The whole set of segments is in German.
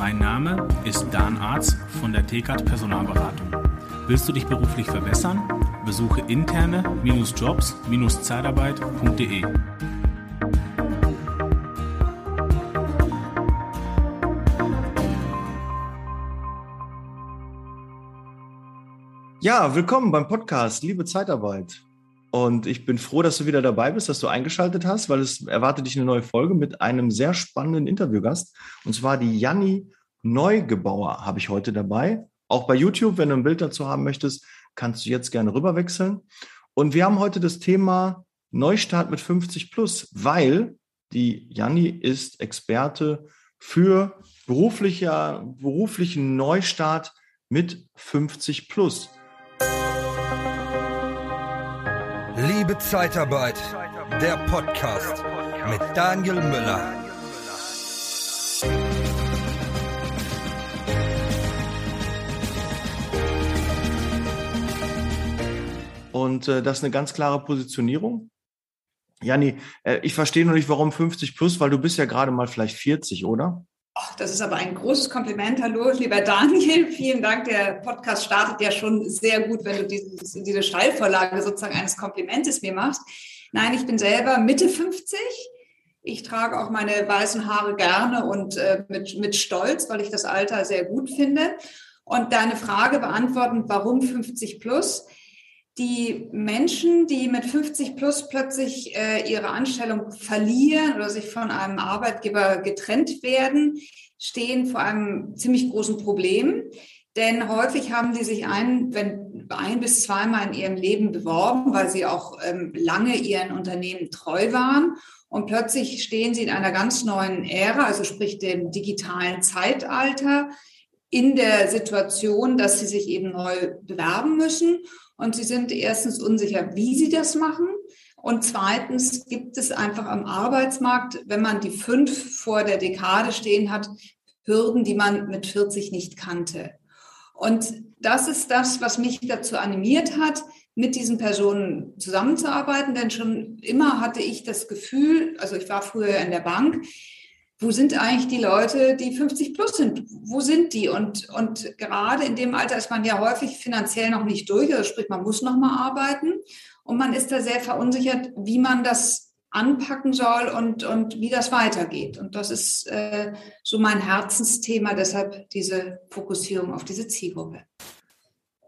Mein Name ist Dan Arz von der TKAT Personalberatung. Willst du dich beruflich verbessern? Besuche interne-jobs-zeitarbeit.de. Ja, willkommen beim Podcast Liebe Zeitarbeit. Und ich bin froh, dass du wieder dabei bist, dass du eingeschaltet hast, weil es erwartet dich eine neue Folge mit einem sehr spannenden Interviewgast. Und zwar die Janni Neugebauer habe ich heute dabei. Auch bei YouTube, wenn du ein Bild dazu haben möchtest, kannst du jetzt gerne rüberwechseln. Und wir haben heute das Thema Neustart mit 50 plus, weil die Janni ist Experte für beruflicher, beruflichen Neustart mit 50 plus. Liebe Zeitarbeit, der Podcast mit Daniel Müller. Und äh, das ist eine ganz klare Positionierung. Janni, äh, ich verstehe noch nicht, warum 50 plus, weil du bist ja gerade mal vielleicht 40, oder? Ach, das ist aber ein großes Kompliment. Hallo, lieber Daniel. Vielen Dank. Der Podcast startet ja schon sehr gut, wenn du dieses, diese Steilvorlage sozusagen eines Komplimentes mir machst. Nein, ich bin selber Mitte 50. Ich trage auch meine weißen Haare gerne und äh, mit, mit Stolz, weil ich das Alter sehr gut finde. Und deine Frage beantworten, warum 50 plus? Die Menschen, die mit 50 plus plötzlich äh, ihre Anstellung verlieren oder sich von einem Arbeitgeber getrennt werden, stehen vor einem ziemlich großen Problem. Denn häufig haben sie sich ein, wenn ein bis zweimal in ihrem Leben beworben, weil sie auch ähm, lange ihren Unternehmen treu waren. Und plötzlich stehen sie in einer ganz neuen Ära, also sprich dem digitalen Zeitalter, in der Situation, dass sie sich eben neu bewerben müssen. Und sie sind erstens unsicher, wie sie das machen. Und zweitens gibt es einfach am Arbeitsmarkt, wenn man die fünf vor der Dekade stehen hat, Hürden, die man mit 40 nicht kannte. Und das ist das, was mich dazu animiert hat, mit diesen Personen zusammenzuarbeiten. Denn schon immer hatte ich das Gefühl, also ich war früher in der Bank, wo sind eigentlich die Leute, die 50 plus sind? Wo sind die? Und, und gerade in dem Alter ist man ja häufig finanziell noch nicht durch, also sprich, man muss noch mal arbeiten. Und man ist da sehr verunsichert, wie man das anpacken soll und, und wie das weitergeht. Und das ist äh, so mein Herzensthema, deshalb diese Fokussierung auf diese Zielgruppe.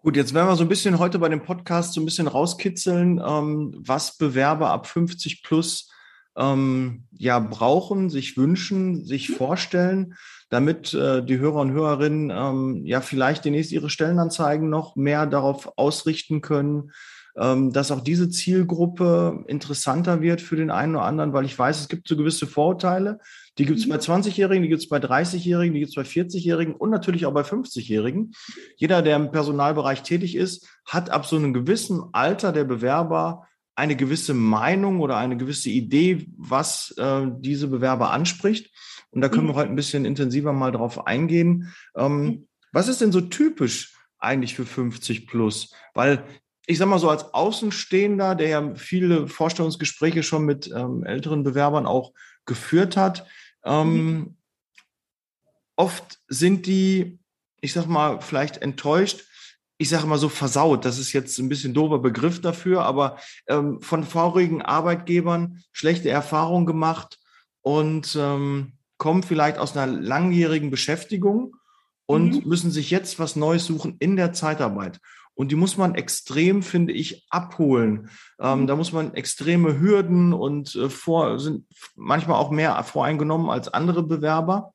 Gut, jetzt werden wir so ein bisschen heute bei dem Podcast so ein bisschen rauskitzeln, ähm, was Bewerber ab 50 plus ähm, ja brauchen, sich wünschen, sich mhm. vorstellen, damit äh, die Hörer und Hörerinnen ähm, ja vielleicht demnächst ihre Stellenanzeigen noch mehr darauf ausrichten können, ähm, dass auch diese Zielgruppe interessanter wird für den einen oder anderen, weil ich weiß, es gibt so gewisse Vorurteile. Die gibt es bei 20-Jährigen, die gibt es bei 30-Jährigen, die gibt es bei 40-Jährigen und natürlich auch bei 50-Jährigen. Jeder, der im Personalbereich tätig ist, hat ab so einem gewissen Alter der Bewerber eine gewisse Meinung oder eine gewisse Idee, was äh, diese Bewerber anspricht. Und da können mhm. wir heute ein bisschen intensiver mal drauf eingehen. Ähm, mhm. Was ist denn so typisch eigentlich für 50 plus? Weil ich sag mal so als Außenstehender, der ja viele Vorstellungsgespräche schon mit ähm, älteren Bewerbern auch geführt hat, ähm, mhm. oft sind die, ich sag mal, vielleicht enttäuscht, ich sage mal so versaut, das ist jetzt ein bisschen doofer Begriff dafür, aber ähm, von vorigen Arbeitgebern schlechte Erfahrungen gemacht und ähm, kommen vielleicht aus einer langjährigen Beschäftigung und mhm. müssen sich jetzt was Neues suchen in der Zeitarbeit. Und die muss man extrem, finde ich, abholen. Ähm, mhm. Da muss man extreme Hürden und äh, vor, sind manchmal auch mehr voreingenommen als andere Bewerber.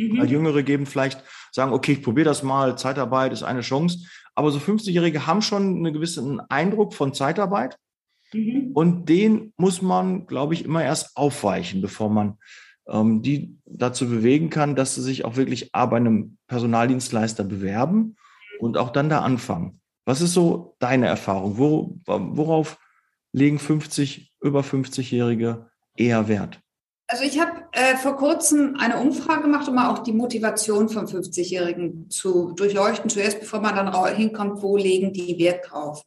Mhm. Weil Jüngere geben vielleicht, sagen, okay, ich probiere das mal, Zeitarbeit ist eine Chance. Aber so 50-Jährige haben schon einen gewissen Eindruck von Zeitarbeit. Mhm. Und den muss man, glaube ich, immer erst aufweichen, bevor man ähm, die dazu bewegen kann, dass sie sich auch wirklich A, bei einem Personaldienstleister bewerben und auch dann da anfangen. Was ist so deine Erfahrung? Wo, worauf legen 50, über 50-Jährige eher Wert? Also ich habe äh, vor kurzem eine Umfrage gemacht, um mal auch die Motivation von 50-Jährigen zu durchleuchten. Zuerst, bevor man dann hinkommt, wo legen die Wert drauf.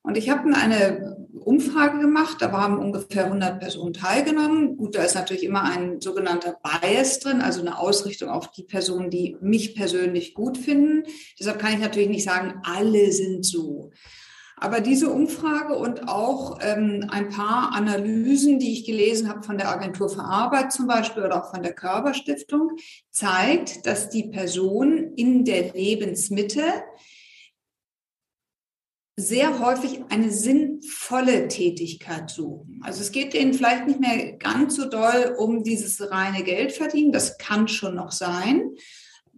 Und ich habe eine Umfrage gemacht, da haben ungefähr 100 Personen teilgenommen. Gut, da ist natürlich immer ein sogenannter Bias drin, also eine Ausrichtung auf die Personen, die mich persönlich gut finden. Deshalb kann ich natürlich nicht sagen, alle sind so. Aber diese Umfrage und auch ähm, ein paar Analysen, die ich gelesen habe von der Agentur für Arbeit zum Beispiel oder auch von der Körperstiftung, zeigt, dass die Personen in der Lebensmitte sehr häufig eine sinnvolle Tätigkeit suchen. Also es geht denen vielleicht nicht mehr ganz so doll um dieses reine Geld verdienen. Das kann schon noch sein.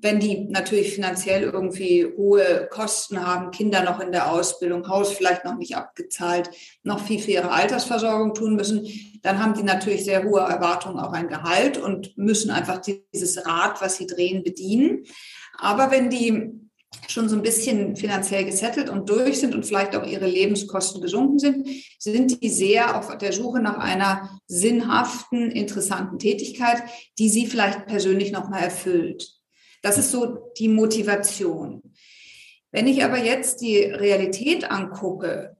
Wenn die natürlich finanziell irgendwie hohe Kosten haben, Kinder noch in der Ausbildung, Haus vielleicht noch nicht abgezahlt, noch viel für ihre Altersversorgung tun müssen, dann haben die natürlich sehr hohe Erwartungen auch ein Gehalt und müssen einfach dieses Rad, was sie drehen, bedienen. Aber wenn die schon so ein bisschen finanziell gesettelt und durch sind und vielleicht auch ihre Lebenskosten gesunken sind, sind die sehr auf der Suche nach einer sinnhaften, interessanten Tätigkeit, die sie vielleicht persönlich nochmal erfüllt. Das ist so die Motivation. Wenn ich aber jetzt die Realität angucke,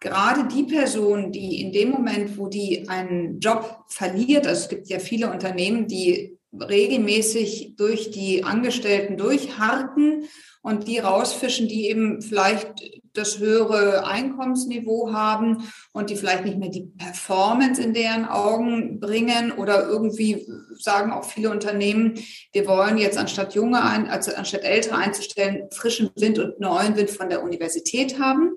gerade die Person, die in dem Moment, wo die einen Job verliert, also es gibt ja viele Unternehmen, die regelmäßig durch die Angestellten durchharken und die rausfischen, die eben vielleicht das höhere Einkommensniveau haben und die vielleicht nicht mehr die Performance in deren Augen bringen oder irgendwie sagen auch viele Unternehmen, wir wollen jetzt anstatt junge, ein, also anstatt ältere einzustellen, frischen Wind und neuen Wind von der Universität haben.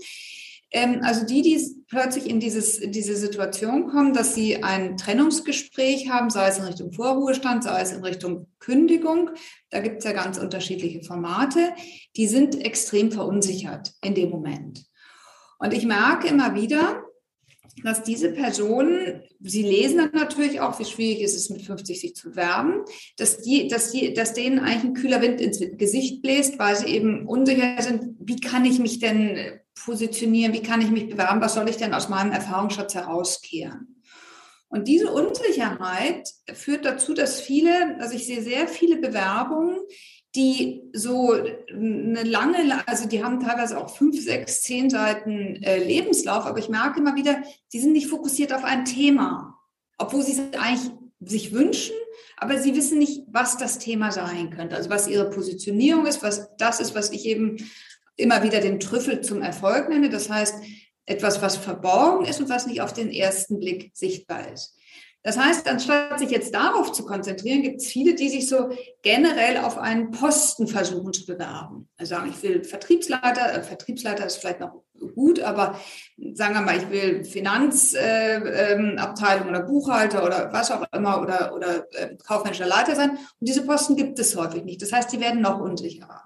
Ähm, also die, die plötzlich in, dieses, diese Situation kommen, dass sie ein Trennungsgespräch haben, sei es in Richtung Vorruhestand, sei es in Richtung Kündigung, da gibt es ja ganz unterschiedliche Formate, die sind extrem verunsichert in dem Moment. Und ich merke immer wieder, dass diese Personen, sie lesen dann natürlich auch, wie schwierig ist es mit 50 sich zu werben, dass, die, dass, die, dass denen eigentlich ein kühler Wind ins Gesicht bläst, weil sie eben unsicher sind, wie kann ich mich denn positionieren, wie kann ich mich bewerben, was soll ich denn aus meinem Erfahrungsschatz herauskehren. Und diese Unsicherheit führt dazu, dass viele, also ich sehe sehr viele Bewerbungen, die so eine lange, also die haben teilweise auch fünf, sechs, zehn Seiten äh, Lebenslauf, aber ich merke immer wieder, die sind nicht fokussiert auf ein Thema, obwohl sie es eigentlich sich wünschen, aber sie wissen nicht, was das Thema sein könnte, also was ihre Positionierung ist, was das ist, was ich eben immer wieder den Trüffel zum Erfolg nenne. Das heißt, etwas, was verborgen ist und was nicht auf den ersten Blick sichtbar ist. Das heißt, anstatt sich jetzt darauf zu konzentrieren, gibt es viele, die sich so generell auf einen Posten versuchen zu bewerben. Also sagen, ich will Vertriebsleiter, äh, Vertriebsleiter ist vielleicht noch gut, aber sagen wir mal, ich will Finanzabteilung äh, ähm, oder Buchhalter oder was auch immer oder, oder äh, kaufmännischer Leiter sein. Und diese Posten gibt es häufig nicht. Das heißt, die werden noch unsicherer.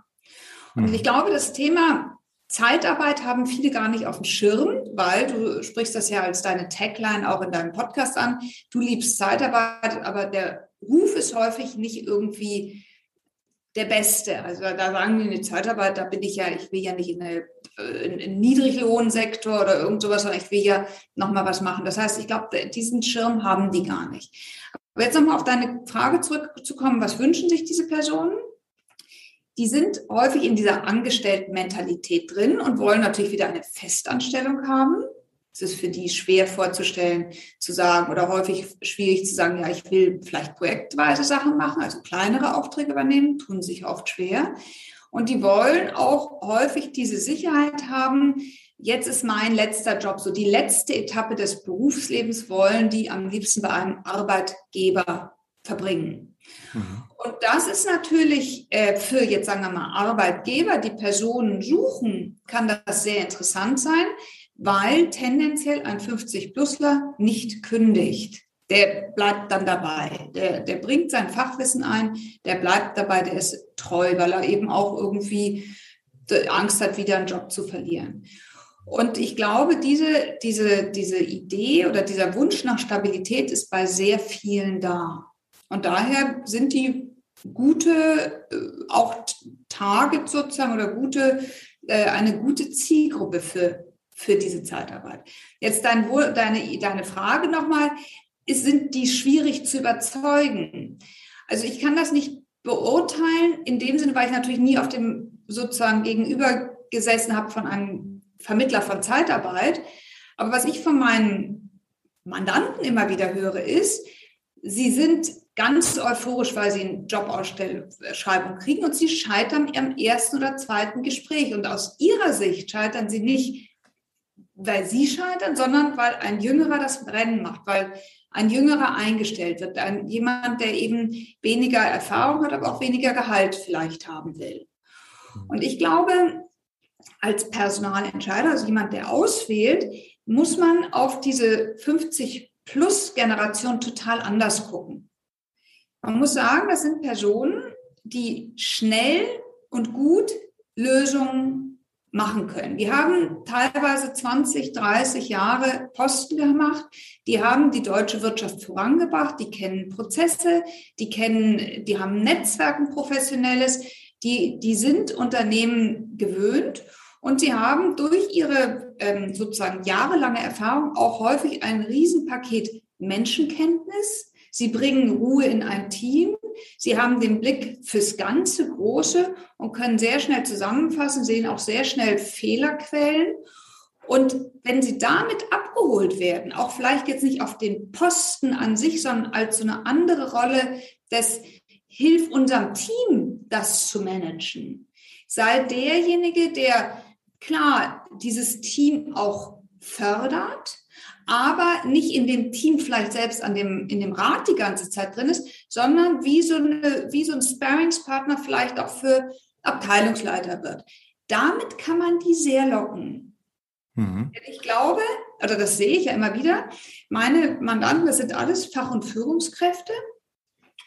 Und ich mhm. glaube, das Thema Zeitarbeit haben viele gar nicht auf dem Schirm, weil du sprichst das ja als deine Tagline auch in deinem Podcast an. Du liebst Zeitarbeit, aber der Ruf ist häufig nicht irgendwie der Beste. Also da sagen wir in die Zeitarbeit, da bin ich ja, ich will ja nicht in, eine, in einen Niedriglohnsektor oder irgend sowas, sondern ich will ja nochmal was machen. Das heißt, ich glaube, diesen Schirm haben die gar nicht. Aber jetzt nochmal auf deine Frage zurückzukommen, was wünschen sich diese Personen? Die sind häufig in dieser Angestellten-Mentalität drin und wollen natürlich wieder eine Festanstellung haben. Es ist für die schwer vorzustellen, zu sagen oder häufig schwierig zu sagen, ja, ich will vielleicht projektweise Sachen machen, also kleinere Aufträge übernehmen, tun sich oft schwer. Und die wollen auch häufig diese Sicherheit haben, jetzt ist mein letzter Job, so die letzte Etappe des Berufslebens wollen die am liebsten bei einem Arbeitgeber verbringen. Mhm. Und das ist natürlich äh, für jetzt sagen wir mal Arbeitgeber, die Personen suchen, kann das sehr interessant sein, weil tendenziell ein 50-Plusler nicht kündigt. Der bleibt dann dabei. Der, der bringt sein Fachwissen ein, der bleibt dabei, der ist treu, weil er eben auch irgendwie Angst hat, wieder einen Job zu verlieren. Und ich glaube, diese, diese, diese Idee oder dieser Wunsch nach Stabilität ist bei sehr vielen da. Und daher sind die gute, äh, auch Target sozusagen oder gute, äh, eine gute Zielgruppe für, für diese Zeitarbeit. Jetzt dein, deine, deine Frage nochmal, sind die schwierig zu überzeugen? Also ich kann das nicht beurteilen, in dem Sinne, weil ich natürlich nie auf dem sozusagen gegenüber gesessen habe von einem Vermittler von Zeitarbeit. Aber was ich von meinen Mandanten immer wieder höre, ist, sie sind ganz euphorisch, weil sie eine Jobausschreibung kriegen und sie scheitern am ersten oder zweiten Gespräch. Und aus ihrer Sicht scheitern sie nicht, weil sie scheitern, sondern weil ein Jüngerer das Brennen macht, weil ein Jüngerer eingestellt wird, ein, jemand, der eben weniger Erfahrung hat, aber auch weniger Gehalt vielleicht haben will. Und ich glaube, als Personalentscheider, also jemand, der auswählt, muss man auf diese 50 plus Generation total anders gucken. Man muss sagen, das sind Personen, die schnell und gut Lösungen machen können. Die haben teilweise 20, 30 Jahre Posten gemacht. Die haben die deutsche Wirtschaft vorangebracht. Die kennen Prozesse. Die kennen, die haben Netzwerken professionelles. Die, die sind Unternehmen gewöhnt und sie haben durch ihre ähm, sozusagen jahrelange Erfahrung auch häufig ein Riesenpaket Menschenkenntnis. Sie bringen Ruhe in ein Team. Sie haben den Blick fürs ganze Große und können sehr schnell zusammenfassen, sehen auch sehr schnell Fehlerquellen. Und wenn sie damit abgeholt werden, auch vielleicht jetzt nicht auf den Posten an sich, sondern als so eine andere Rolle des Hilf unserem Team, das zu managen. Sei derjenige, der klar dieses Team auch fördert, aber nicht in dem Team vielleicht selbst an dem, in dem Rat die ganze Zeit drin ist, sondern wie so, eine, wie so ein Sparringspartner vielleicht auch für Abteilungsleiter wird. Damit kann man die sehr locken. Mhm. Ich glaube, oder das sehe ich ja immer wieder, meine Mandanten, das sind alles Fach- und Führungskräfte.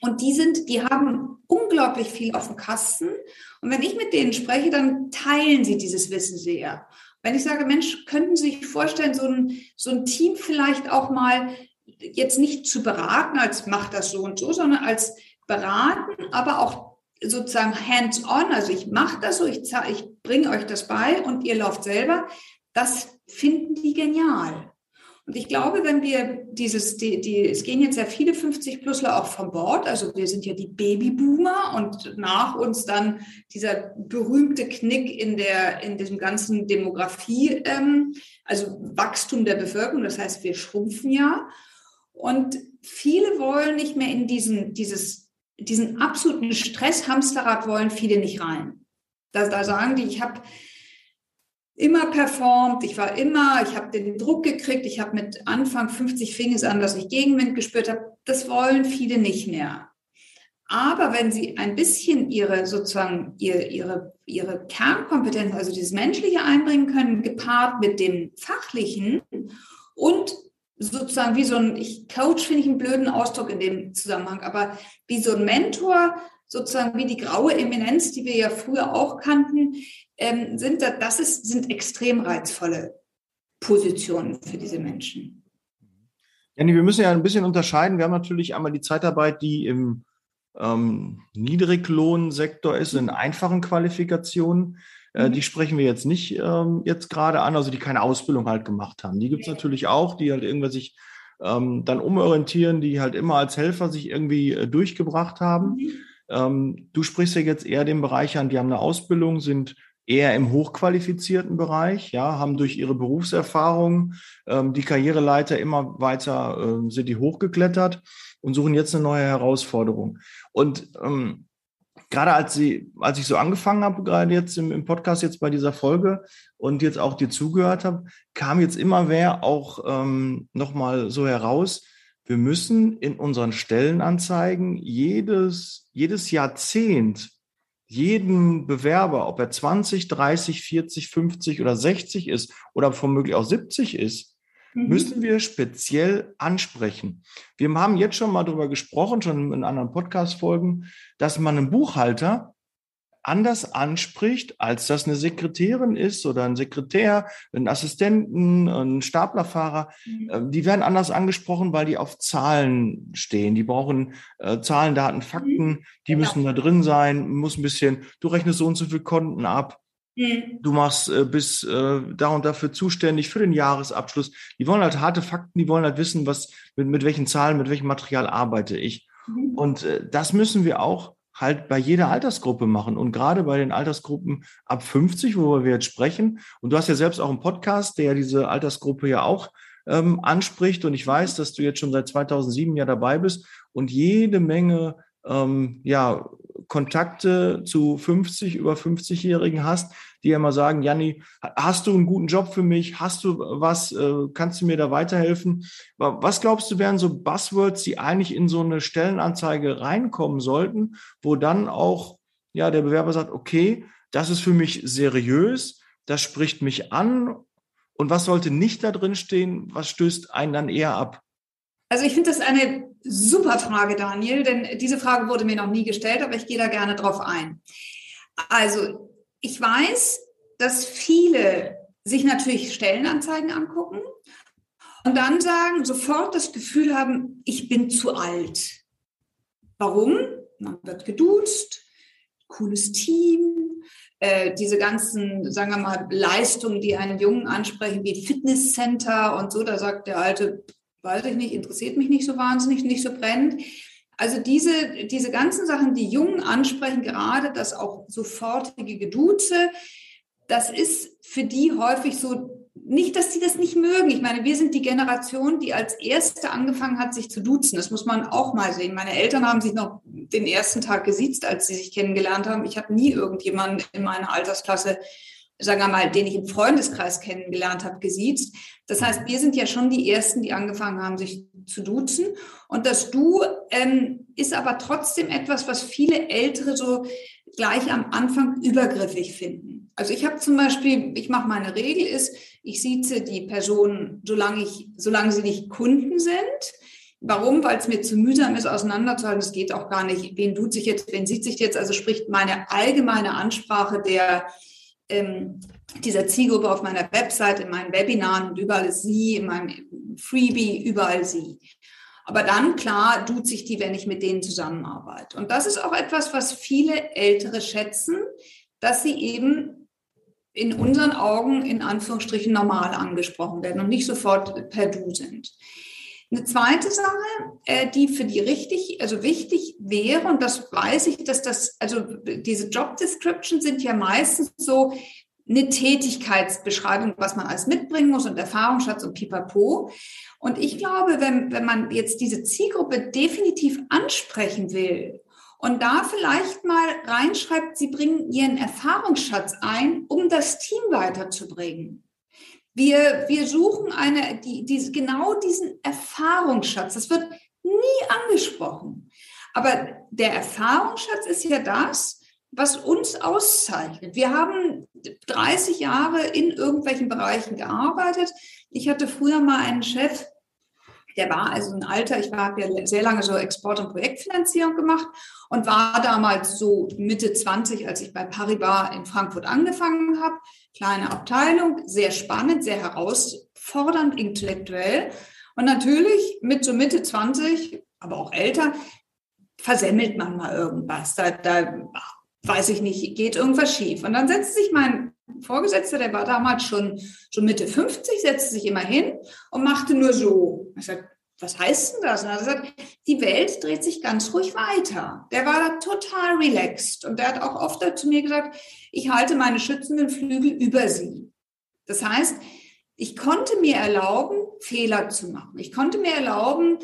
Und die sind, die haben unglaublich viel auf dem Kasten. Und wenn ich mit denen spreche, dann teilen sie dieses Wissen sehr. Wenn ich sage, Mensch, könnten Sie sich vorstellen, so ein, so ein Team vielleicht auch mal jetzt nicht zu beraten, als macht das so und so, sondern als beraten, aber auch sozusagen hands-on, also ich mache das so, ich, ich bringe euch das bei und ihr lauft selber, das finden die genial. Und ich glaube, wenn wir dieses, die, die, es gehen jetzt ja viele 50-Plusler auch vom Bord, also wir sind ja die Babyboomer und nach uns dann dieser berühmte Knick in der, in diesem ganzen Demografie, ähm, also Wachstum der Bevölkerung, das heißt, wir schrumpfen ja. Und viele wollen nicht mehr in diesen, dieses, diesen absoluten Stress-Hamsterrad wollen viele nicht rein. Da, da sagen die, ich habe immer performt, ich war immer, ich habe den Druck gekriegt, ich habe mit Anfang 50 fing es an, dass ich Gegenwind gespürt habe. Das wollen viele nicht mehr. Aber wenn sie ein bisschen ihre sozusagen ihre, ihre, ihre Kernkompetenz, also dieses Menschliche einbringen können, gepaart mit dem Fachlichen und sozusagen wie so ein, ich Coach finde ich einen blöden Ausdruck in dem Zusammenhang, aber wie so ein Mentor, sozusagen wie die graue Eminenz, die wir ja früher auch kannten, ähm, sind das, das ist, sind extrem reizvolle Positionen für diese Menschen. Janni, wir müssen ja ein bisschen unterscheiden. Wir haben natürlich einmal die Zeitarbeit, die im ähm, Niedriglohnsektor ist, in einfachen Qualifikationen. Äh, mhm. die sprechen wir jetzt nicht ähm, jetzt gerade an, also die keine Ausbildung halt gemacht haben. Die gibt es natürlich auch, die halt irgendwie sich ähm, dann umorientieren, die halt immer als Helfer sich irgendwie äh, durchgebracht haben. Mhm. Ähm, du sprichst ja jetzt eher den Bereich an, die haben eine Ausbildung, sind eher im hochqualifizierten Bereich, ja, haben durch ihre Berufserfahrung ähm, die Karriereleiter immer weiter, äh, sind die hochgeklettert und suchen jetzt eine neue Herausforderung. Und ähm, gerade als sie, als ich so angefangen habe, gerade jetzt im, im, Podcast jetzt bei dieser Folge und jetzt auch dir zugehört habe, kam jetzt immer mehr auch ähm, nochmal so heraus, wir müssen in unseren Stellenanzeigen jedes, jedes Jahrzehnt jeden Bewerber, ob er 20, 30, 40, 50 oder 60 ist oder womöglich auch 70 ist, mhm. müssen wir speziell ansprechen. Wir haben jetzt schon mal darüber gesprochen, schon in anderen Podcast-Folgen, dass man einen Buchhalter anders anspricht, als das eine Sekretärin ist oder ein Sekretär, ein Assistenten, ein Staplerfahrer. Mhm. Ähm, die werden anders angesprochen, weil die auf Zahlen stehen. Die brauchen äh, Zahlen, Daten, Fakten. Mhm. Die genau. müssen da drin sein. Muss ein bisschen, du rechnest so und so viele Konten ab. Mhm. Du machst äh, bis äh, da und dafür zuständig für den Jahresabschluss. Die wollen halt harte Fakten, die wollen halt wissen, was mit, mit welchen Zahlen, mit welchem Material arbeite ich. Mhm. Und äh, das müssen wir auch halt bei jeder Altersgruppe machen und gerade bei den Altersgruppen ab 50, worüber wir jetzt sprechen. Und du hast ja selbst auch einen Podcast, der diese Altersgruppe ja auch ähm, anspricht. Und ich weiß, dass du jetzt schon seit 2007 ja dabei bist und jede Menge ähm, ja, Kontakte zu 50, über 50-Jährigen hast, die ja immer sagen, Janni, hast du einen guten Job für mich? Hast du was? Äh, kannst du mir da weiterhelfen? Was glaubst du, wären so Buzzwords, die eigentlich in so eine Stellenanzeige reinkommen sollten, wo dann auch ja, der Bewerber sagt, okay, das ist für mich seriös, das spricht mich an. Und was sollte nicht da drin stehen? Was stößt einen dann eher ab? Also ich finde das eine super Frage, Daniel, denn diese Frage wurde mir noch nie gestellt, aber ich gehe da gerne drauf ein. Also ich weiß, dass viele sich natürlich Stellenanzeigen angucken und dann sagen, sofort das Gefühl haben, ich bin zu alt. Warum? Man wird geduzt, cooles Team, äh, diese ganzen, sagen wir mal, Leistungen, die einen Jungen ansprechen, wie Fitnesscenter und so, da sagt der Alte, weiß ich nicht, interessiert mich nicht so wahnsinnig, nicht so brennend. Also diese, diese ganzen Sachen, die Jungen ansprechen, gerade das auch sofortige Geduze, das ist für die häufig so, nicht, dass sie das nicht mögen. Ich meine, wir sind die Generation, die als erste angefangen hat, sich zu duzen. Das muss man auch mal sehen. Meine Eltern haben sich noch den ersten Tag gesiezt, als sie sich kennengelernt haben. Ich habe nie irgendjemanden in meiner Altersklasse sagen wir mal, den ich im Freundeskreis kennengelernt habe, gesiezt. Das heißt, wir sind ja schon die Ersten, die angefangen haben, sich zu duzen. Und das Du ähm, ist aber trotzdem etwas, was viele Ältere so gleich am Anfang übergriffig finden. Also ich habe zum Beispiel, ich mache meine Regel ist, ich sieze die Person, solange ich, solange sie nicht Kunden sind. Warum? Weil es mir zu mühsam ist, auseinanderzuhalten. Es geht auch gar nicht. Wen tut sich jetzt, wen sieht sich jetzt? Also spricht meine allgemeine Ansprache der ähm, dieser Zielgruppe auf meiner Website, in meinen Webinaren und überall sie, in meinem Freebie, überall sie. Aber dann, klar, tut sich die, wenn ich mit denen zusammenarbeite. Und das ist auch etwas, was viele Ältere schätzen, dass sie eben in unseren Augen in Anführungsstrichen normal angesprochen werden und nicht sofort per Du sind. Eine zweite Sache, äh, die für die richtig, also wichtig wäre, und das weiß ich, dass das, also diese Job Descriptions sind ja meistens so eine Tätigkeitsbeschreibung, was man alles mitbringen muss und Erfahrungsschatz und pipapo. Und ich glaube, wenn, wenn man jetzt diese Zielgruppe definitiv ansprechen will und da vielleicht mal reinschreibt, sie bringen ihren Erfahrungsschatz ein, um das Team weiterzubringen wir, wir suchen eine, die, die, genau diesen Erfahrungsschatz. Das wird nie angesprochen. Aber der Erfahrungsschatz ist ja das, was uns auszeichnet. Wir haben 30 Jahre in irgendwelchen Bereichen gearbeitet. Ich hatte früher mal einen Chef, der war also ein Alter, ich habe ja sehr lange so Export- und Projektfinanzierung gemacht und war damals so Mitte 20, als ich bei Paribas in Frankfurt angefangen habe. Kleine Abteilung, sehr spannend, sehr herausfordernd, intellektuell. Und natürlich mit so Mitte 20, aber auch älter, versemmelt man mal irgendwas. Da, da weiß ich nicht, geht irgendwas schief. Und dann setzt sich mein Vorgesetzter, der war damals schon, schon Mitte 50, setzte sich immer hin und machte nur so. Ich sagte, was heißt denn das? Und er hat die Welt dreht sich ganz ruhig weiter. Der war da total relaxed und der hat auch oft zu mir gesagt, ich halte meine schützenden Flügel über sie. Das heißt, ich konnte mir erlauben, Fehler zu machen. Ich konnte mir erlauben,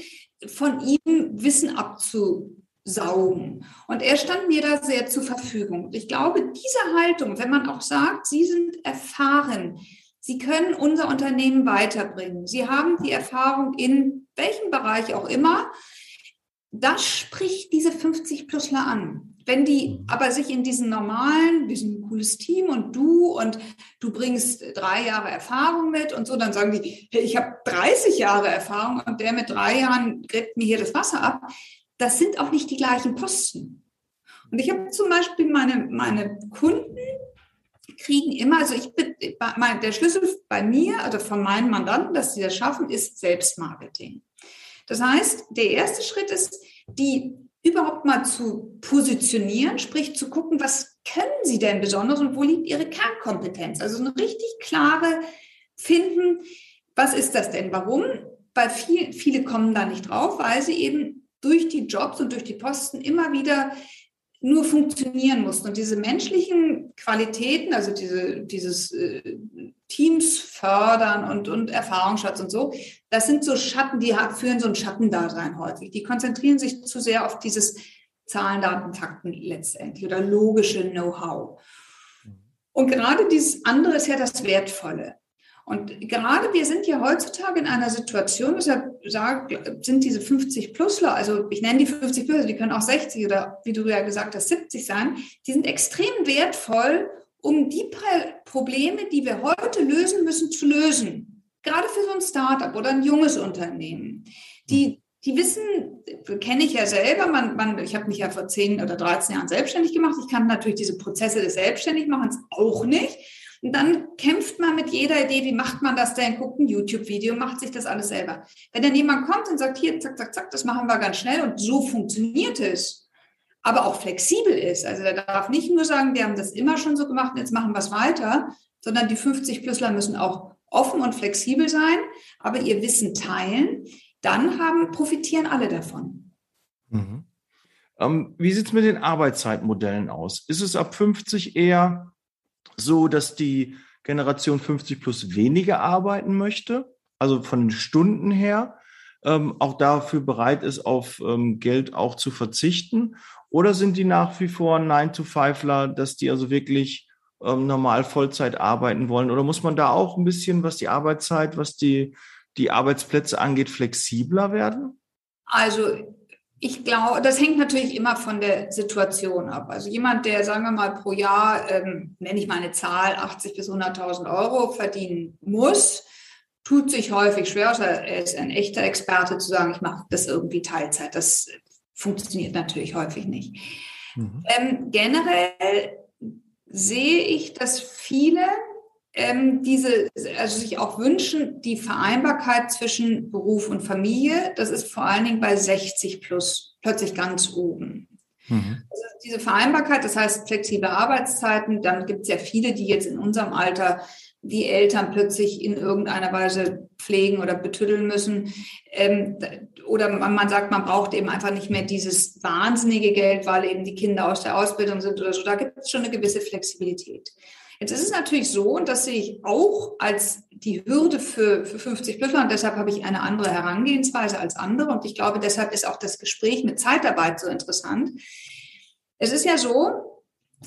von ihm Wissen abzu, saugen. Und er stand mir da sehr zur Verfügung. Ich glaube, diese Haltung, wenn man auch sagt, Sie sind erfahren, Sie können unser Unternehmen weiterbringen, Sie haben die Erfahrung in welchem Bereich auch immer, das spricht diese 50-Plusler an. Wenn die aber sich in diesen normalen, wir sind ein cooles Team und du und du bringst drei Jahre Erfahrung mit und so, dann sagen die, hey, ich habe 30 Jahre Erfahrung und der mit drei Jahren gräbt mir hier das Wasser ab das sind auch nicht die gleichen Posten. Und ich habe zum Beispiel meine, meine Kunden kriegen immer, also ich bin, der Schlüssel bei mir, also von meinen Mandanten, dass sie das schaffen, ist Selbstmarketing. Das heißt, der erste Schritt ist, die überhaupt mal zu positionieren, sprich zu gucken, was können sie denn besonders und wo liegt ihre Kernkompetenz? Also eine richtig klare finden, was ist das denn? Warum? Weil viel, viele kommen da nicht drauf, weil sie eben durch die Jobs und durch die Posten immer wieder nur funktionieren mussten. Und diese menschlichen Qualitäten, also diese, dieses äh, Teams fördern und, und Erfahrungsschatz und so, das sind so Schatten, die führen so ein Schattendasein häufig. Die konzentrieren sich zu sehr auf dieses Zahlen, Daten, Fakten letztendlich oder logische Know-how. Und gerade dieses andere ist ja das Wertvolle. Und gerade wir sind ja heutzutage in einer Situation, deshalb sind diese 50 Plusler, also ich nenne die 50 Plusler, die können auch 60 oder wie du ja gesagt hast, 70 sein, die sind extrem wertvoll, um die Probleme, die wir heute lösen müssen, zu lösen. Gerade für so ein Startup oder ein junges Unternehmen. Die, die wissen, kenne ich ja selber, man, man, ich habe mich ja vor 10 oder 13 Jahren selbstständig gemacht. Ich kann natürlich diese Prozesse des Selbstständigmachens auch nicht. Und dann kämpft man mit jeder Idee, wie macht man das denn? Guckt ein YouTube-Video, macht sich das alles selber. Wenn dann jemand kommt und sagt, hier, zack, zack, zack, das machen wir ganz schnell und so funktioniert es, aber auch flexibel ist. Also der darf nicht nur sagen, wir haben das immer schon so gemacht und jetzt machen wir es weiter, sondern die 50-Plusler müssen auch offen und flexibel sein, aber ihr Wissen teilen. Dann haben, profitieren alle davon. Mhm. Ähm, wie sieht es mit den Arbeitszeitmodellen aus? Ist es ab 50 eher so, dass die Generation 50 plus weniger arbeiten möchte, also von den Stunden her, ähm, auch dafür bereit ist, auf ähm, Geld auch zu verzichten? Oder sind die nach wie vor 9-to-5ler, dass die also wirklich ähm, normal Vollzeit arbeiten wollen? Oder muss man da auch ein bisschen, was die Arbeitszeit, was die, die Arbeitsplätze angeht, flexibler werden? Also ich glaube, das hängt natürlich immer von der Situation ab. Also jemand, der, sagen wir mal, pro Jahr, ähm, nenne ich mal eine Zahl, 80 bis 100.000 Euro verdienen muss, tut sich häufig schwer, außer er ist ein echter Experte, zu sagen, ich mache das irgendwie Teilzeit. Das funktioniert natürlich häufig nicht. Mhm. Ähm, generell sehe ich, dass viele ähm, diese, also sich auch wünschen, die Vereinbarkeit zwischen Beruf und Familie, das ist vor allen Dingen bei 60 plus plötzlich ganz oben. Mhm. Also diese Vereinbarkeit, das heißt flexible Arbeitszeiten, dann gibt es ja viele, die jetzt in unserem Alter die Eltern plötzlich in irgendeiner Weise pflegen oder betüddeln müssen. Ähm, oder man, man, sagt, man braucht eben einfach nicht mehr dieses wahnsinnige Geld, weil eben die Kinder aus der Ausbildung sind oder so. Da gibt es schon eine gewisse Flexibilität. Jetzt ist es natürlich so, und das sehe ich auch als die Hürde für, für 50 Plusler, und deshalb habe ich eine andere Herangehensweise als andere. Und ich glaube, deshalb ist auch das Gespräch mit Zeitarbeit so interessant. Es ist ja so,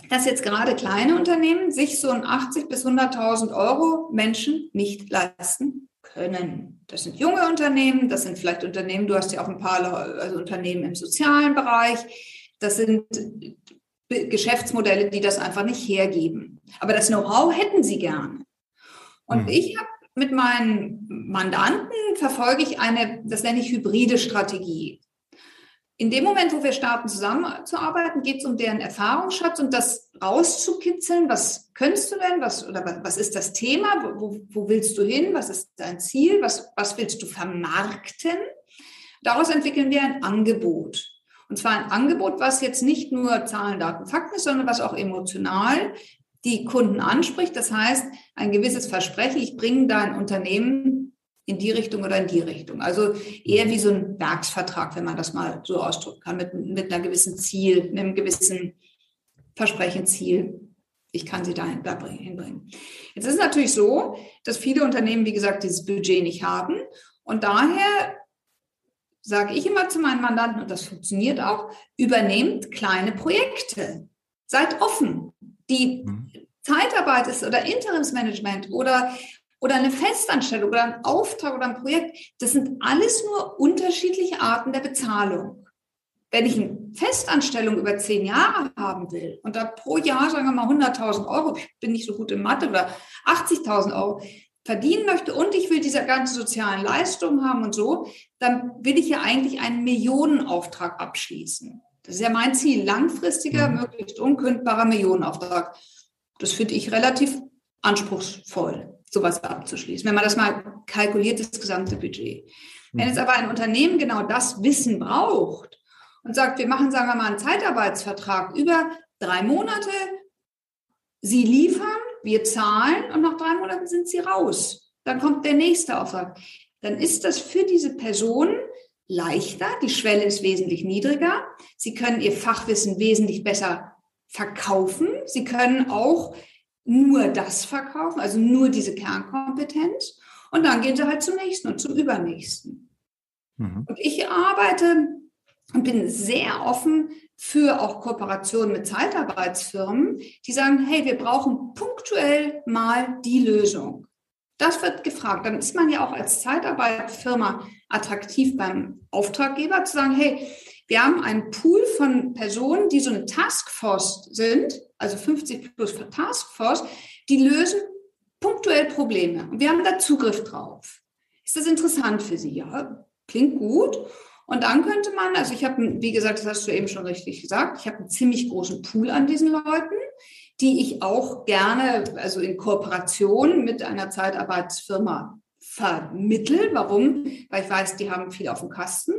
dass jetzt gerade kleine Unternehmen sich so ein 80 bis 100.000 Euro Menschen nicht leisten können. Das sind junge Unternehmen, das sind vielleicht Unternehmen, du hast ja auch ein paar also Unternehmen im sozialen Bereich, das sind Geschäftsmodelle, die das einfach nicht hergeben. Aber das Know-how hätten sie gerne. Und mhm. ich habe mit meinen Mandanten verfolge ich eine, das nenne ich hybride Strategie. In dem Moment, wo wir starten zusammenzuarbeiten, geht es um deren Erfahrungsschatz und das rauszukitzeln. Was könntest du denn? Was, oder was ist das Thema? Wo, wo willst du hin? Was ist dein Ziel? Was, was willst du vermarkten? Daraus entwickeln wir ein Angebot. Und zwar ein Angebot, was jetzt nicht nur Zahlen, Daten, Fakten ist, sondern was auch emotional die Kunden anspricht. Das heißt, ein gewisses Versprechen, ich bringe dein Unternehmen in die Richtung oder in die Richtung. Also eher wie so ein Werksvertrag, wenn man das mal so ausdrücken kann, mit, mit einer gewissen Ziel, einem gewissen Versprechenziel. Ich kann sie dahin da hinbringen. Jetzt ist es natürlich so, dass viele Unternehmen, wie gesagt, dieses Budget nicht haben. Und daher sage ich immer zu meinen Mandanten, und das funktioniert auch, übernehmt kleine Projekte. Seid offen. Die mhm. Zeitarbeit ist oder Interimsmanagement oder, oder eine Festanstellung oder ein Auftrag oder ein Projekt, das sind alles nur unterschiedliche Arten der Bezahlung. Wenn ich eine Festanstellung über zehn Jahre haben will und da pro Jahr, sagen wir mal, 100.000 Euro, ich bin nicht so gut in Mathe, oder 80.000 Euro, verdienen möchte und ich will diese ganze sozialen Leistungen haben und so, dann will ich ja eigentlich einen Millionenauftrag abschließen. Das ist ja mein Ziel, langfristiger, mhm. möglichst unkündbarer Millionenauftrag. Das finde ich relativ anspruchsvoll, sowas abzuschließen, wenn man das mal kalkuliert, das gesamte Budget. Mhm. Wenn jetzt aber ein Unternehmen genau das Wissen braucht und sagt, wir machen, sagen wir mal, einen Zeitarbeitsvertrag über drei Monate, Sie liefern wir zahlen und nach drei Monaten sind sie raus. Dann kommt der nächste Auftrag. Dann ist das für diese Person leichter, die Schwelle ist wesentlich niedriger. Sie können ihr Fachwissen wesentlich besser verkaufen. Sie können auch nur das verkaufen, also nur diese Kernkompetenz. Und dann gehen sie halt zum nächsten und zum übernächsten. Mhm. Und ich arbeite und bin sehr offen für auch Kooperationen mit Zeitarbeitsfirmen, die sagen, hey, wir brauchen punktuell mal die Lösung. Das wird gefragt. Dann ist man ja auch als Zeitarbeitsfirma attraktiv beim Auftraggeber zu sagen, hey, wir haben einen Pool von Personen, die so eine Taskforce sind, also 50 plus Taskforce, die lösen punktuell Probleme. Und wir haben da Zugriff drauf. Ist das interessant für Sie? Ja, klingt gut. Und dann könnte man, also ich habe, wie gesagt, das hast du eben schon richtig gesagt, ich habe einen ziemlich großen Pool an diesen Leuten, die ich auch gerne, also in Kooperation mit einer Zeitarbeitsfirma vermittel. Warum? Weil ich weiß, die haben viel auf dem Kasten.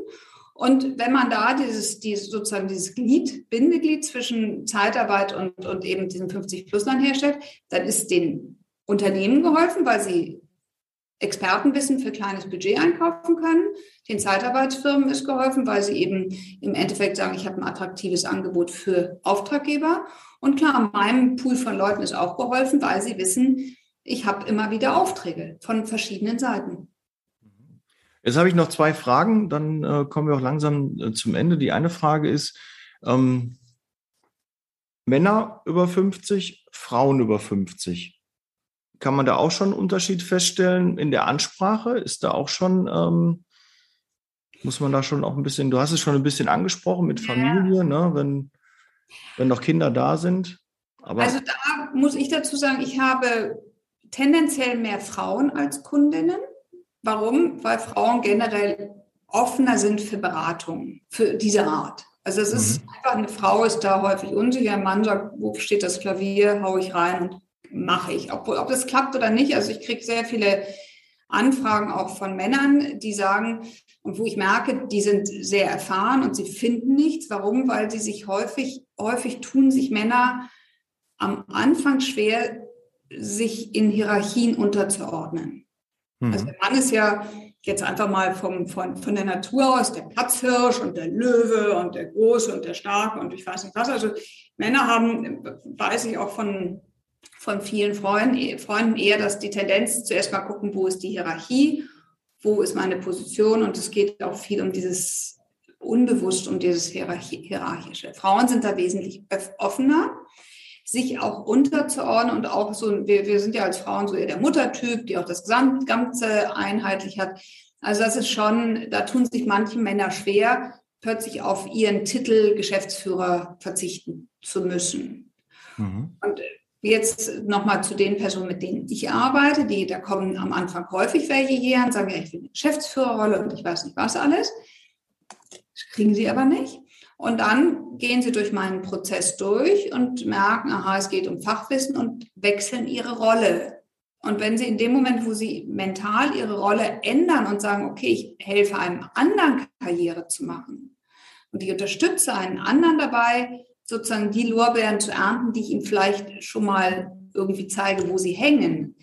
Und wenn man da dieses, dieses sozusagen dieses Glied, Bindeglied zwischen Zeitarbeit und, und eben diesen 50-Plus-Land herstellt, dann ist den Unternehmen geholfen, weil sie Expertenwissen für kleines Budget einkaufen können. Den Zeitarbeitsfirmen ist geholfen, weil sie eben im Endeffekt sagen, ich habe ein attraktives Angebot für Auftraggeber. Und klar, meinem Pool von Leuten ist auch geholfen, weil sie wissen, ich habe immer wieder Aufträge von verschiedenen Seiten. Jetzt habe ich noch zwei Fragen, dann äh, kommen wir auch langsam äh, zum Ende. Die eine Frage ist, ähm, Männer über 50, Frauen über 50. Kann man da auch schon einen Unterschied feststellen in der Ansprache? Ist da auch schon, ähm, muss man da schon auch ein bisschen, du hast es schon ein bisschen angesprochen mit Familie, ja. ne, wenn, wenn noch Kinder da sind. Aber also da muss ich dazu sagen, ich habe tendenziell mehr Frauen als Kundinnen. Warum? Weil Frauen generell offener sind für Beratungen, für diese Art. Also es ist mhm. einfach, eine Frau ist da häufig unsicher, ein Mann sagt, wo steht das Klavier, hau ich rein und mache ich. Obwohl, ob das klappt oder nicht, also ich kriege sehr viele Anfragen auch von Männern, die sagen, und wo ich merke, die sind sehr erfahren und sie finden nichts. Warum? Weil sie sich häufig, häufig tun sich Männer am Anfang schwer, sich in Hierarchien unterzuordnen. Mhm. Also der Mann ist ja jetzt einfach mal vom, von, von der Natur aus der Platzhirsch und der Löwe und der Große und der Starke und ich weiß nicht was. Also Männer haben, weiß ich auch von, von vielen Freunden, Freunden eher, dass die Tendenz zuerst mal gucken, wo ist die Hierarchie, wo ist meine Position und es geht auch viel um dieses unbewusst um dieses Hierarchische. Frauen sind da wesentlich offener sich auch unterzuordnen und auch so, wir, wir sind ja als Frauen so eher der Muttertyp, die auch das Ganze einheitlich hat. Also das ist schon, da tun sich manche Männer schwer, plötzlich auf ihren Titel Geschäftsführer verzichten zu müssen. Mhm. Und jetzt nochmal zu den Personen, mit denen ich arbeite, die, da kommen am Anfang häufig welche her und sagen, ja, ich will eine Geschäftsführerrolle und ich weiß nicht was alles. Das kriegen sie aber nicht. Und dann gehen sie durch meinen Prozess durch und merken, aha, es geht um Fachwissen und wechseln ihre Rolle. Und wenn sie in dem Moment, wo sie mental ihre Rolle ändern und sagen, okay, ich helfe einem anderen Karriere zu machen und ich unterstütze einen anderen dabei, sozusagen die Lorbeeren zu ernten, die ich ihm vielleicht schon mal irgendwie zeige, wo sie hängen,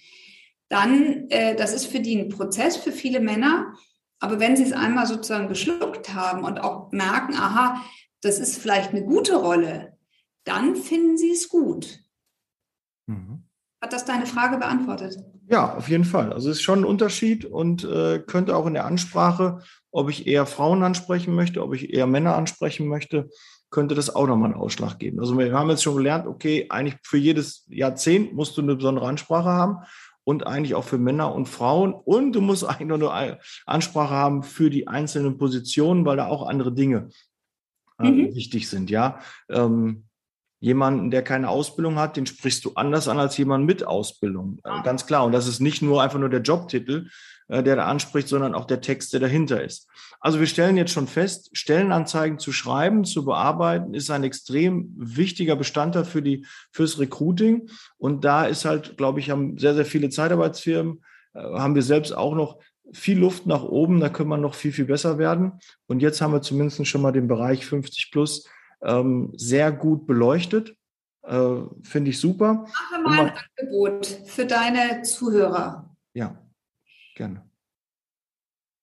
dann, äh, das ist für die ein Prozess für viele Männer. Aber wenn sie es einmal sozusagen geschluckt haben und auch merken, aha, das ist vielleicht eine gute Rolle, dann finden sie es gut. Mhm. Hat das deine Frage beantwortet? Ja, auf jeden Fall. Also es ist schon ein Unterschied und äh, könnte auch in der Ansprache, ob ich eher Frauen ansprechen möchte, ob ich eher Männer ansprechen möchte, könnte das auch nochmal einen Ausschlag geben. Also wir haben jetzt schon gelernt, okay, eigentlich für jedes Jahrzehnt musst du eine besondere Ansprache haben und eigentlich auch für Männer und Frauen. Und du musst eigentlich nur eine Ansprache haben für die einzelnen Positionen, weil da auch andere Dinge äh, mhm. wichtig sind, ja. Ähm, jemanden, der keine Ausbildung hat, den sprichst du anders an als jemanden mit Ausbildung. Äh, ganz klar. Und das ist nicht nur einfach nur der Jobtitel, äh, der da anspricht, sondern auch der Text, der dahinter ist. Also wir stellen jetzt schon fest, Stellenanzeigen zu schreiben, zu bearbeiten, ist ein extrem wichtiger Bestandteil für die, fürs Recruiting. Und da ist halt, glaube ich, haben sehr, sehr viele Zeitarbeitsfirmen, äh, haben wir selbst auch noch viel Luft nach oben, da können wir noch viel, viel besser werden. Und jetzt haben wir zumindest schon mal den Bereich 50 plus ähm, sehr gut beleuchtet. Äh, Finde ich super. Mache mal ein Angebot für deine Zuhörer. Ja, gerne.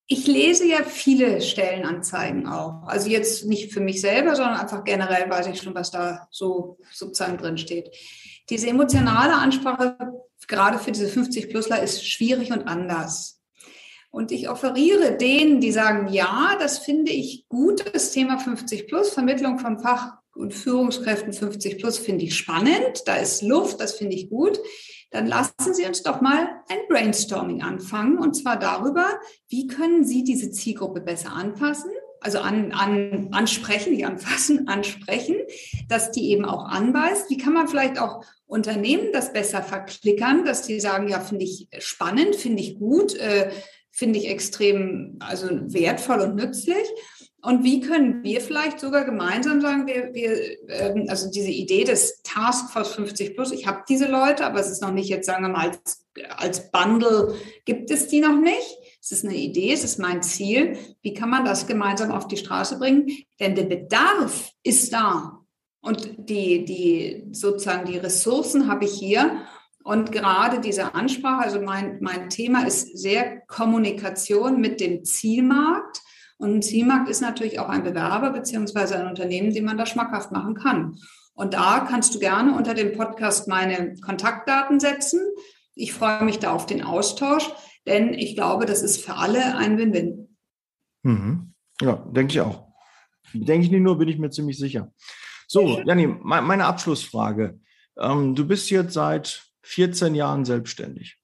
Ich lese ja viele Stellenanzeigen auch. Also jetzt nicht für mich selber, sondern einfach generell weiß ich schon, was da so sozusagen drin steht. Diese emotionale Ansprache, gerade für diese 50-Plusler, ist schwierig und anders. Und ich offeriere denen, die sagen, ja, das finde ich gut, das Thema 50 plus, Vermittlung von Fach- und Führungskräften 50 plus finde ich spannend, da ist Luft, das finde ich gut. Dann lassen Sie uns doch mal ein Brainstorming anfangen und zwar darüber, wie können Sie diese Zielgruppe besser anpassen, also an, an, ansprechen, nicht anfassen, ansprechen, dass die eben auch anweist. Wie kann man vielleicht auch Unternehmen das besser verklickern, dass die sagen, ja, finde ich spannend, finde ich gut, äh, finde ich extrem also wertvoll und nützlich. Und wie können wir vielleicht sogar gemeinsam sagen, wir, wir ähm, also diese Idee des Taskforce 50 Plus, ich habe diese Leute, aber es ist noch nicht jetzt, sagen wir mal, als, als Bundle gibt es die noch nicht. Es ist eine Idee, es ist mein Ziel. Wie kann man das gemeinsam auf die Straße bringen? Denn der Bedarf ist da. Und die, die sozusagen die Ressourcen habe ich hier. Und gerade diese Ansprache, also mein, mein Thema ist sehr Kommunikation mit dem Zielmarkt. Und ein Zielmarkt ist natürlich auch ein Bewerber beziehungsweise ein Unternehmen, den man da schmackhaft machen kann. Und da kannst du gerne unter dem Podcast meine Kontaktdaten setzen. Ich freue mich da auf den Austausch, denn ich glaube, das ist für alle ein Win-Win. Mhm. Ja, denke ich auch. Denke ich nicht nur, bin ich mir ziemlich sicher. So, Janni, meine Abschlussfrage. Ähm, du bist jetzt seit 14 Jahren selbstständig.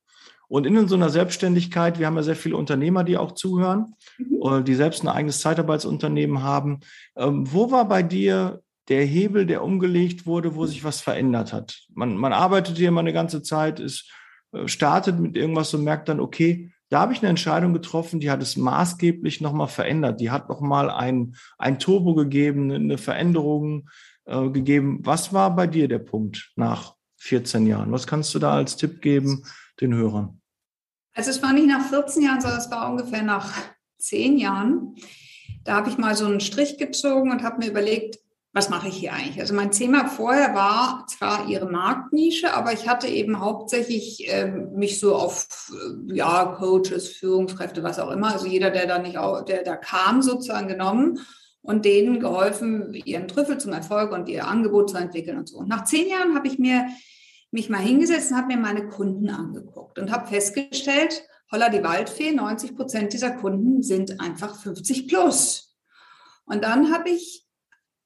Und in so einer Selbstständigkeit, wir haben ja sehr viele Unternehmer, die auch zuhören, mhm. die selbst ein eigenes Zeitarbeitsunternehmen haben. Ähm, wo war bei dir der Hebel, der umgelegt wurde, wo sich was verändert hat? Man, man arbeitet hier mal eine ganze Zeit, ist, äh, startet mit irgendwas und merkt dann, okay, da habe ich eine Entscheidung getroffen, die hat es maßgeblich nochmal verändert. Die hat nochmal ein, ein Turbo gegeben, eine Veränderung äh, gegeben. Was war bei dir der Punkt nach 14 Jahren? Was kannst du da als Tipp geben den Hörern? Also es war nicht nach 14 Jahren, sondern es war ungefähr nach 10 Jahren. Da habe ich mal so einen Strich gezogen und habe mir überlegt, was mache ich hier eigentlich? Also mein Thema vorher war zwar ihre Marktnische, aber ich hatte eben hauptsächlich äh, mich so auf äh, ja Coaches, Führungskräfte, was auch immer, also jeder, der da nicht, auch, der da kam, sozusagen genommen und denen geholfen, ihren Trüffel zum Erfolg und ihr Angebot zu entwickeln und so. Und nach zehn Jahren habe ich mir mich mal hingesetzt und habe mir meine Kunden angeguckt und habe festgestellt, holla die Waldfee, 90 Prozent dieser Kunden sind einfach 50 plus. Und dann habe ich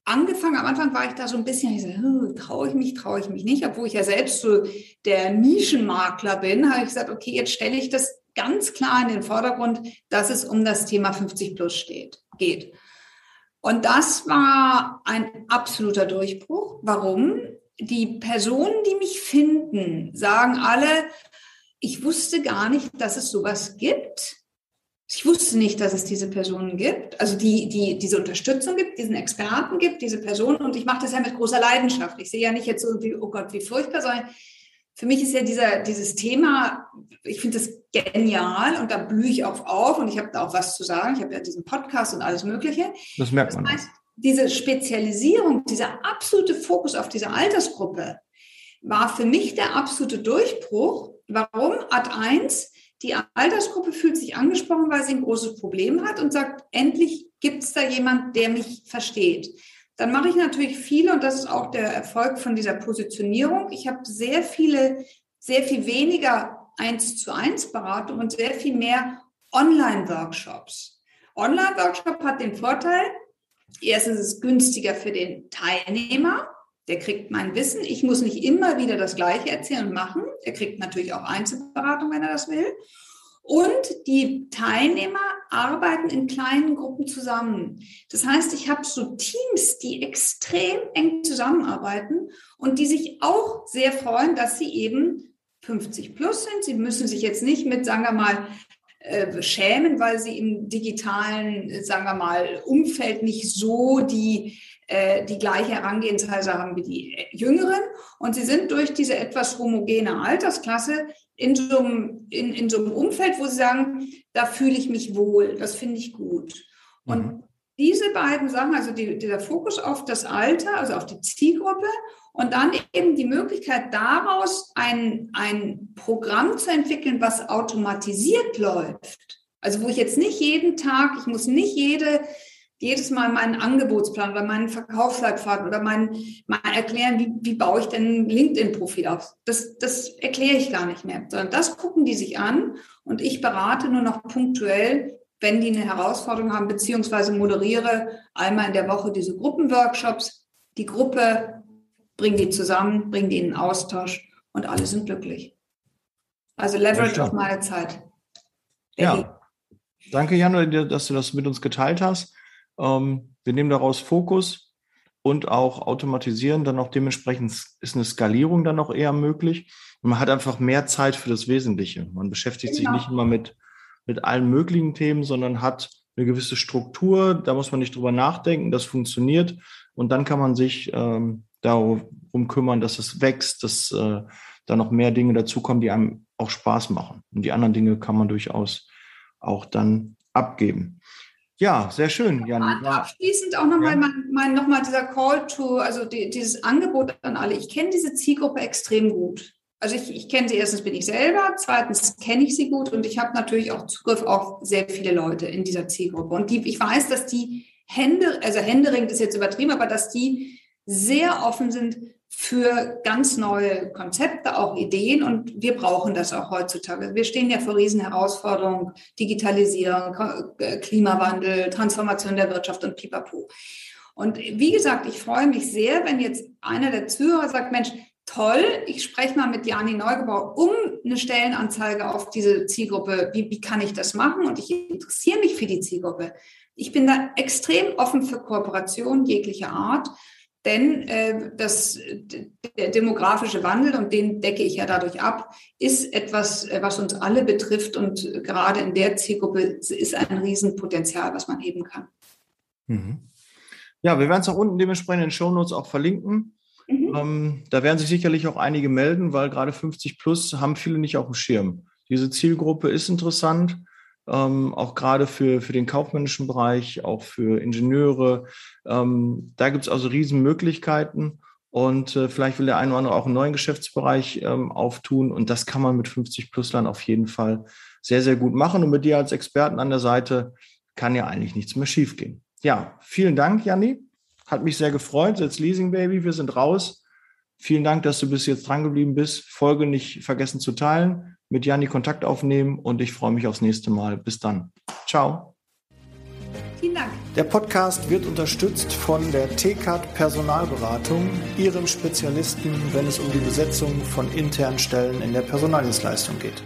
angefangen, am Anfang war ich da so ein bisschen, ich so, traue ich mich, traue ich mich nicht, obwohl ich ja selbst so der Nischenmakler bin, habe ich gesagt, okay, jetzt stelle ich das ganz klar in den Vordergrund, dass es um das Thema 50 plus steht, geht. Und das war ein absoluter Durchbruch. Warum? die Personen, die mich finden, sagen alle, ich wusste gar nicht, dass es sowas gibt. Ich wusste nicht, dass es diese Personen gibt, also die, die diese Unterstützung gibt, diesen Experten gibt, diese Personen. Und ich mache das ja mit großer Leidenschaft. Ich sehe ja nicht jetzt irgendwie, oh Gott, wie furchtbar, sondern für mich ist ja dieser, dieses Thema, ich finde das genial und da blühe ich auch auf und ich habe da auch was zu sagen. Ich habe ja diesen Podcast und alles Mögliche. Das merkt man. Das heißt, diese Spezialisierung, dieser absolute Fokus auf diese Altersgruppe war für mich der absolute Durchbruch. Warum? Ad 1, die Altersgruppe fühlt sich angesprochen, weil sie ein großes Problem hat und sagt, endlich gibt es da jemand, der mich versteht. Dann mache ich natürlich viele, und das ist auch der Erfolg von dieser Positionierung. Ich habe sehr viele, sehr viel weniger eins zu eins Beratung und sehr viel mehr Online-Workshops. Online-Workshop hat den Vorteil, Erstens ist es günstiger für den Teilnehmer. Der kriegt mein Wissen. Ich muss nicht immer wieder das Gleiche erzählen und machen. Er kriegt natürlich auch Einzelberatung, wenn er das will. Und die Teilnehmer arbeiten in kleinen Gruppen zusammen. Das heißt, ich habe so Teams, die extrem eng zusammenarbeiten und die sich auch sehr freuen, dass sie eben 50 plus sind. Sie müssen sich jetzt nicht mit, sagen wir mal, äh, schämen, weil sie im digitalen, sagen wir mal, Umfeld nicht so die, äh, die gleiche Herangehensweise haben wie die Jüngeren. Und sie sind durch diese etwas homogene Altersklasse in so einem, in, in so einem Umfeld, wo sie sagen, da fühle ich mich wohl, das finde ich gut. Und mhm. Diese beiden Sachen, also die, dieser Fokus auf das Alter, also auf die Zielgruppe und dann eben die Möglichkeit daraus ein, ein Programm zu entwickeln, was automatisiert läuft. Also wo ich jetzt nicht jeden Tag, ich muss nicht jede, jedes Mal meinen Angebotsplan oder meinen Verkaufsleitfaden oder mein, mal erklären, wie, wie baue ich denn ein LinkedIn-Profil auf. Das, das erkläre ich gar nicht mehr, sondern das gucken die sich an und ich berate nur noch punktuell, wenn die eine Herausforderung haben, beziehungsweise moderiere einmal in der Woche diese Gruppenworkshops. Die Gruppe bringt die zusammen, bringt die in den Austausch und alle sind glücklich. Also Leverage auf meine Zeit. Ja. Danke, Jan, dass du das mit uns geteilt hast. Ähm, wir nehmen daraus Fokus und auch automatisieren. Dann auch dementsprechend ist eine Skalierung dann auch eher möglich. Und man hat einfach mehr Zeit für das Wesentliche. Man beschäftigt genau. sich nicht immer mit, mit allen möglichen Themen, sondern hat eine gewisse Struktur. Da muss man nicht drüber nachdenken. Das funktioniert. Und dann kann man sich ähm, darum kümmern, dass es wächst, dass äh, da noch mehr Dinge dazukommen, die einem auch Spaß machen. Und die anderen Dinge kann man durchaus auch dann abgeben. Ja, sehr schön, Jan. Abschließend auch nochmal ja. mein, mein, noch dieser Call to, also die, dieses Angebot an alle. Ich kenne diese Zielgruppe extrem gut. Also ich, ich kenne sie erstens bin ich selber, zweitens kenne ich sie gut und ich habe natürlich auch Zugriff auf sehr viele Leute in dieser Zielgruppe. Und die, ich weiß, dass die Hände, also Händering ist jetzt übertrieben, aber dass die sehr offen sind für ganz neue Konzepte, auch Ideen. Und wir brauchen das auch heutzutage. Wir stehen ja vor Riesenherausforderungen, Digitalisierung, Klimawandel, Transformation der Wirtschaft und pipapo. Und wie gesagt, ich freue mich sehr, wenn jetzt einer der Zuhörer sagt, Mensch, toll, ich spreche mal mit Jani Neugebauer um eine Stellenanzeige auf diese Zielgruppe. Wie, wie kann ich das machen? Und ich interessiere mich für die Zielgruppe. Ich bin da extrem offen für Kooperation jeglicher Art. Denn äh, das, der demografische Wandel, und den decke ich ja dadurch ab, ist etwas, äh, was uns alle betrifft. Und gerade in der Zielgruppe ist ein Riesenpotenzial, was man heben kann. Mhm. Ja, wir werden es auch unten dementsprechend in den Shownotes auch verlinken. Mhm. Ähm, da werden sich sicherlich auch einige melden, weil gerade 50 plus haben viele nicht auf dem Schirm. Diese Zielgruppe ist interessant ähm, auch gerade für, für den kaufmännischen Bereich, auch für Ingenieure. Ähm, da gibt es also Riesenmöglichkeiten und äh, vielleicht will der eine oder andere auch einen neuen Geschäftsbereich ähm, auftun und das kann man mit 50 Pluslern auf jeden Fall sehr, sehr gut machen und mit dir als Experten an der Seite kann ja eigentlich nichts mehr schiefgehen. Ja, vielen Dank, Janni. Hat mich sehr gefreut. Jetzt Leasing Baby, wir sind raus. Vielen Dank, dass du bis jetzt dran geblieben bist. Folge nicht vergessen zu teilen mit Janni Kontakt aufnehmen und ich freue mich aufs nächste Mal. Bis dann. Ciao. Vielen Dank. Der Podcast wird unterstützt von der TCAT Personalberatung, ihrem Spezialisten, wenn es um die Besetzung von internen Stellen in der Personaldienstleistung geht.